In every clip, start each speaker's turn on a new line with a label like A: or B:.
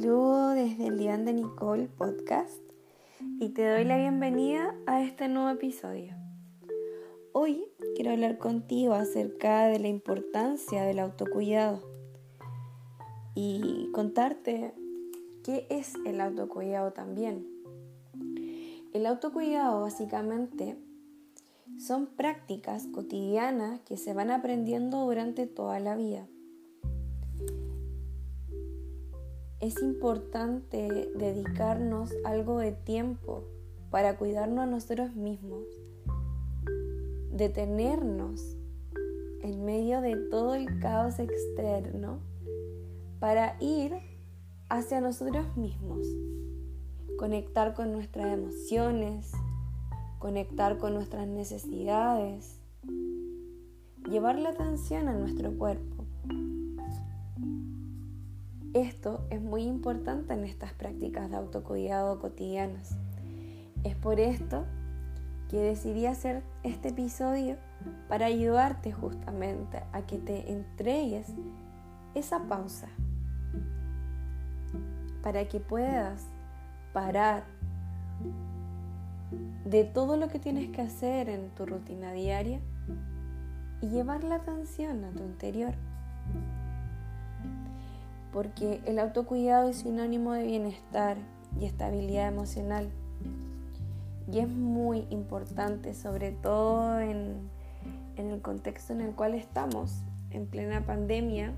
A: saludo desde el Dian de Nicole podcast y te doy la bienvenida a este nuevo episodio. Hoy quiero hablar contigo acerca de la importancia del autocuidado y contarte qué es el autocuidado también. El autocuidado básicamente son prácticas cotidianas que se van aprendiendo durante toda la vida es importante dedicarnos algo de tiempo para cuidarnos a nosotros mismos, detenernos en medio de todo el caos externo para ir hacia nosotros mismos, conectar con nuestras emociones, conectar con nuestras necesidades, llevar la atención a nuestro cuerpo esto es muy importante en estas prácticas de autocuidado cotidianas. Es por esto que decidí hacer este episodio para ayudarte justamente a que te entregues esa pausa, para que puedas parar de todo lo que tienes que hacer en tu rutina diaria y llevar la atención a tu interior porque el autocuidado es sinónimo de bienestar y estabilidad emocional. Y es muy importante, sobre todo en, el contexto en el cual estamos, en plena pandemia,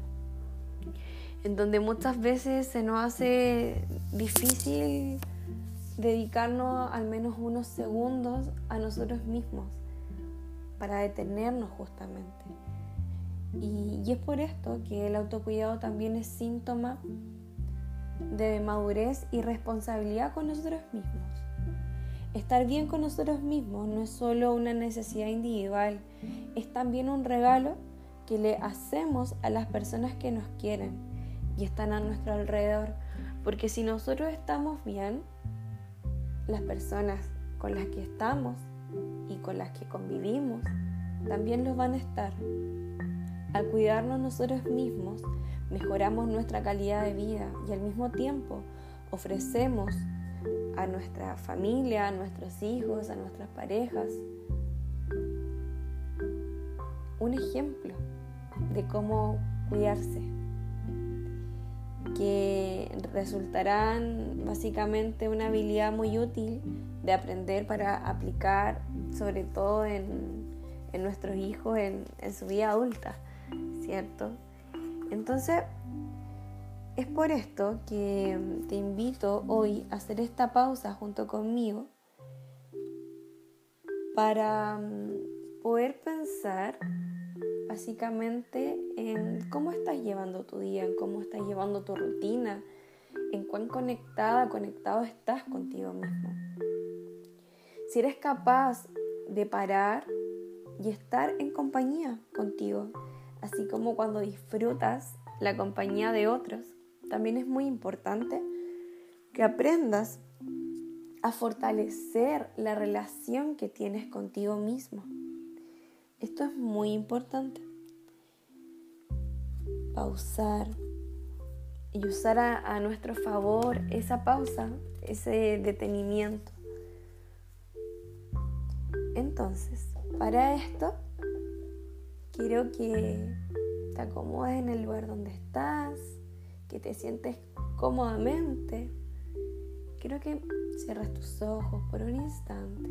A: en donde muchas veces se nos hace difícil dedicarnos al menos unos segundos a nosotros mismos para detenernos justamente. Y, es por esto que el autocuidado también es síntoma de madurez y responsabilidad con nosotros mismos. Estar bien con nosotros mismos no es solo una necesidad individual, es también un regalo que le hacemos a las personas que nos quieren y están a nuestro alrededor. Porque si nosotros estamos bien, las personas con las que estamos y con las que convivimos también los van a estar. Al cuidarnos nosotros mismos, mejoramos nuestra calidad de vida y al mismo tiempo ofrecemos a nuestra familia, a nuestros hijos, a nuestras parejas, un ejemplo de cómo cuidarse, que resultarán básicamente una habilidad muy útil de aprender para aplicar, sobre todo en, nuestros hijos en su vida adulta. Entonces, es por esto que te invito hoy a hacer esta pausa junto conmigo para mm, poder pensar básicamente en cómo estás llevando tu día, en cómo estás llevando tu rutina, en cuán conectada, conectado estás contigo mismo. Si eres capaz de parar y estar en compañía contigo, así como cuando disfrutas la compañía de otros, también es muy importante que aprendas a fortalecer la relación que tienes contigo mismo. Esto es muy importante. Pausar y usar a, nuestro favor esa pausa, ese detenimiento. Entonces, para esto Quiero que te acomodes en el lugar donde estás, que te sientes cómodamente. Quiero que cierres tus ojos por un instante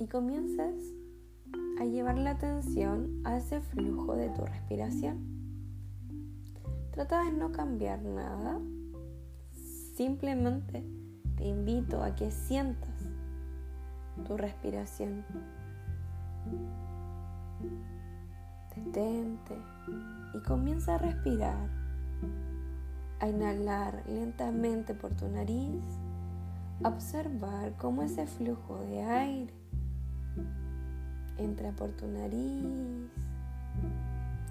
A: y comiences a llevar la atención a ese flujo de tu respiración. Trata de no cambiar nada, simplemente te invito a que sientas tu respiración. Detente y comienza a respirar, a inhalar lentamente por tu nariz, a observar cómo ese flujo de aire entra por tu nariz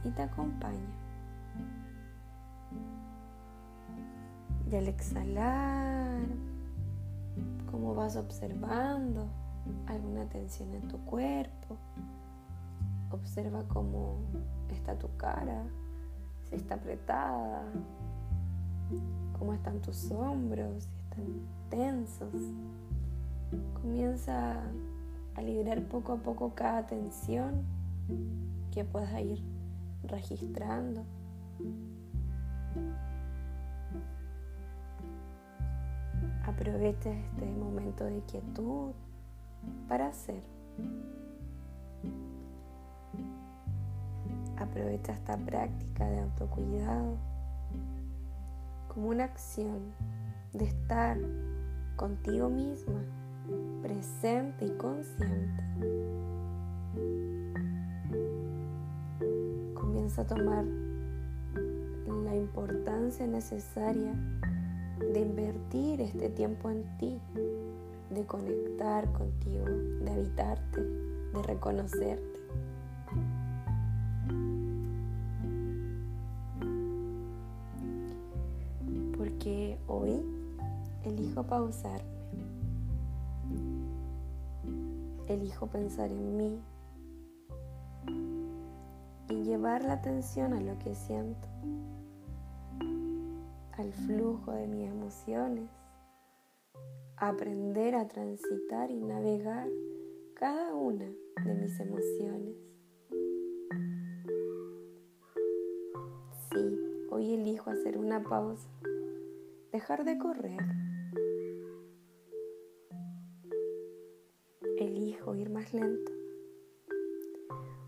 A: y te acompaña. Y al exhalar, cómo vas observando alguna tensión en tu cuerpo, Observa cómo está tu cara, si está apretada cómo están tus hombros, si están tensos. Comienza a liberar poco a poco cada tensión que puedas ir registrando. Aprovecha este momento de quietud para hacer. Aprovecha esta práctica de autocuidado como una acción de estar contigo misma, presente y consciente. Comienza a tomar la importancia necesaria de invertir este tiempo en ti, de conectar contigo, de habitarte, de reconocerte. Elijo pausarme, elijo pensar en mí y llevar la atención a lo que siento al flujo de mis emociones, aprender a transitar y navegar cada una de mis emociones. Sí, hoy elijo hacer una pausa, dejar de correr. Más lento.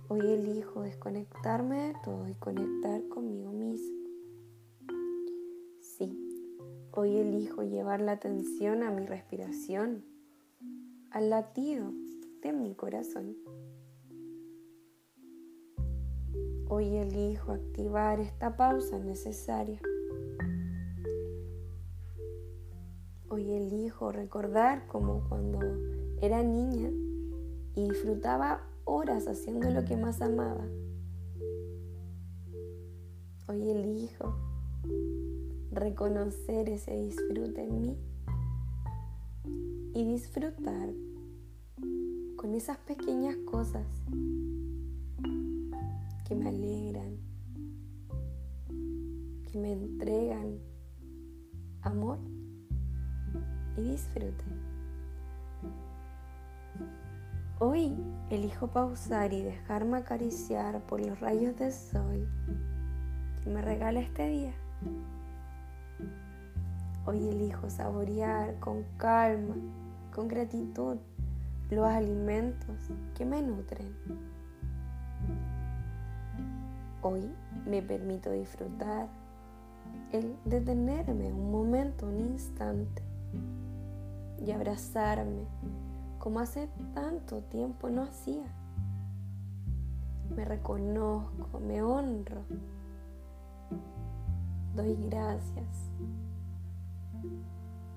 A: Hoy elijo desconectarme de todo y conectar conmigo mismo. Hoy elijo llevar la atención a mi respiración, al latido de mi corazón. Hoy elijo activar esta pausa necesaria. Hoy elijo recordar como cuando era niña y disfrutaba horas haciendo lo que más amaba. Hoy elijo reconocer ese disfrute en mí y disfrutar con esas pequeñas cosas que me alegran, que me entregan amor y disfrute. Hoy elijo pausar y dejarme acariciar por los rayos del sol que me regala este día. Hoy elijo saborear con calma, con gratitud, los alimentos que me nutren. Hoy me permito disfrutar el detenerme un momento, un instante y abrazarme como hace tanto tiempo no hacía. Me reconozco, me honro, doy gracias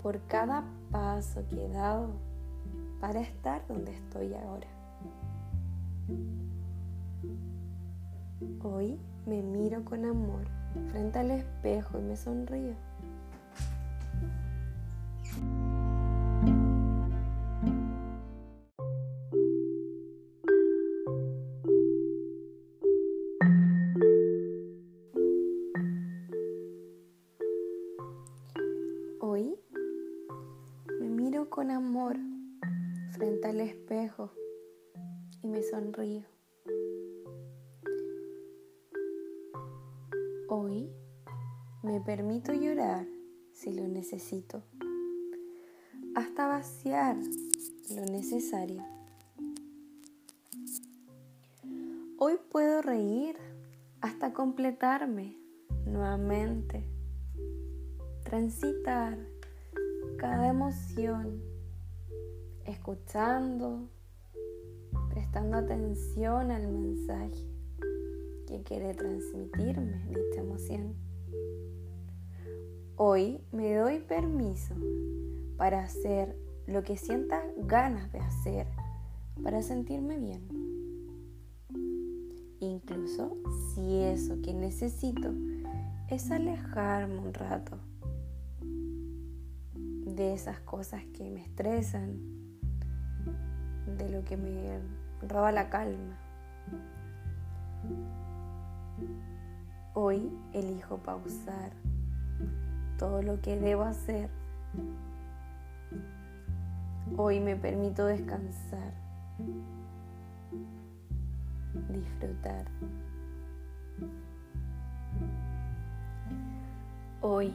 A: por cada paso que he dado para estar donde estoy ahora. Hoy me miro con amor frente al espejo y me sonrío. Me sonrío. Hoy me permito llorar si lo necesito, hasta vaciar lo necesario. Hoy puedo reír hasta completarme nuevamente, transitar cada emoción, escuchando, prestando atención al mensaje que quiere transmitirme dicha emoción. Hoy me doy permiso para hacer lo que sienta ganas de hacer para sentirme bien. Incluso si eso que necesito es alejarme un rato de esas cosas que me estresan, de lo que me roba la calma. Hoy elijo pausar todo lo que debo hacer. Hoy me permito descansar, disfrutar. Hoy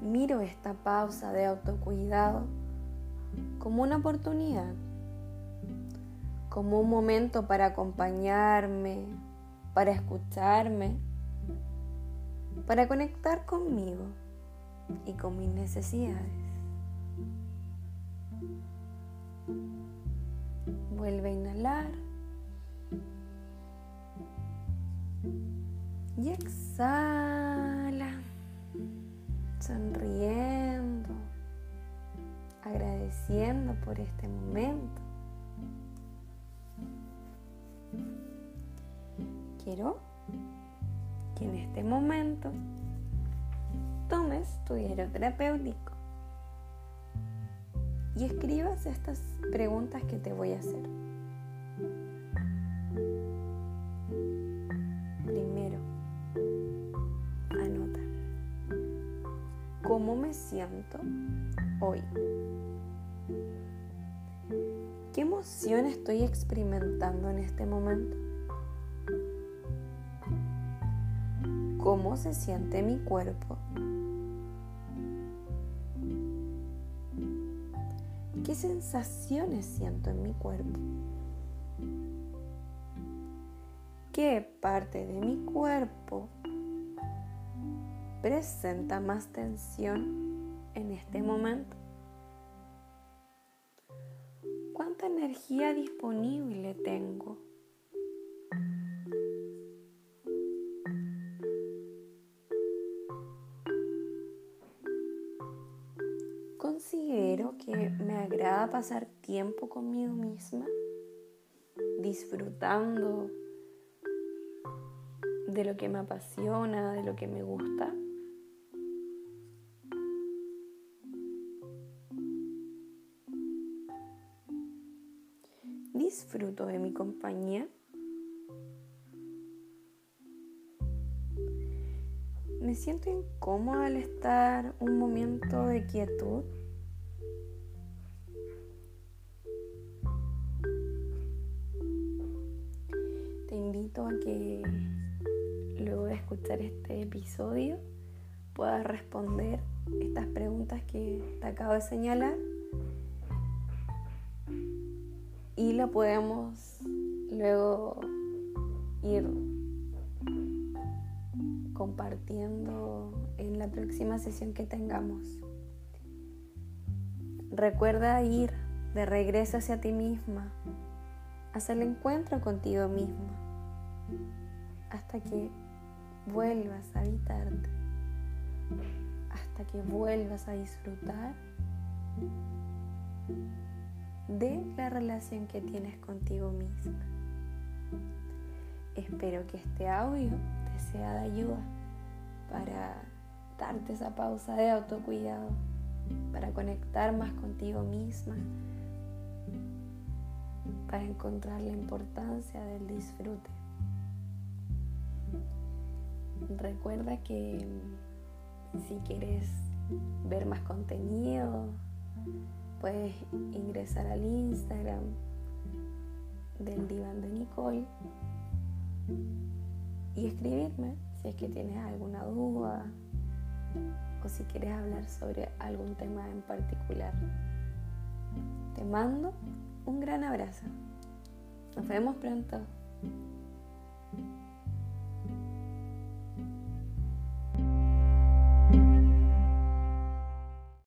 A: miro esta pausa de autocuidado como una oportunidad, como un momento para acompañarme, para escucharme, para conectar conmigo y con mis necesidades. Vuelve a inhalar y exhala, sonriendo, agradeciendo por este momento. Quiero que en este momento tomes tu diario terapéutico y escribas estas preguntas que te voy a hacer. Primero, anota. ¿Cómo me siento hoy? ¿Qué emoción estoy experimentando en este momento? ¿Cómo se siente mi cuerpo? ¿Qué sensaciones siento en mi cuerpo? ¿Qué parte de mi cuerpo presenta más tensión en este momento? ¿Cuánta energía disponible tengo? Considero que me agrada pasar tiempo conmigo misma, disfrutando de lo que me apasiona, de lo que me gusta. Disfruto de mi compañía. Me siento incómoda al estar un momento de quietud. A que luego de escuchar este episodio puedas responder estas preguntas que te acabo de señalar y la podemos luego ir compartiendo en la próxima sesión que tengamos. Recuerda ir de regreso hacia ti misma, hacia el encuentro contigo misma, hasta que vuelvas a habitarte, hasta que vuelvas a disfrutar de la relación que tienes contigo misma. Espero que este audio te sea de ayuda para darte esa pausa de autocuidado, para conectar más contigo misma, para encontrar la importancia del disfrute. Recuerda que si quieres ver más contenido, puedes ingresar al Instagram del diván de Nicole y escribirme si es que tienes alguna duda o si quieres hablar sobre algún tema en particular. Te mando un gran abrazo. Nos vemos pronto.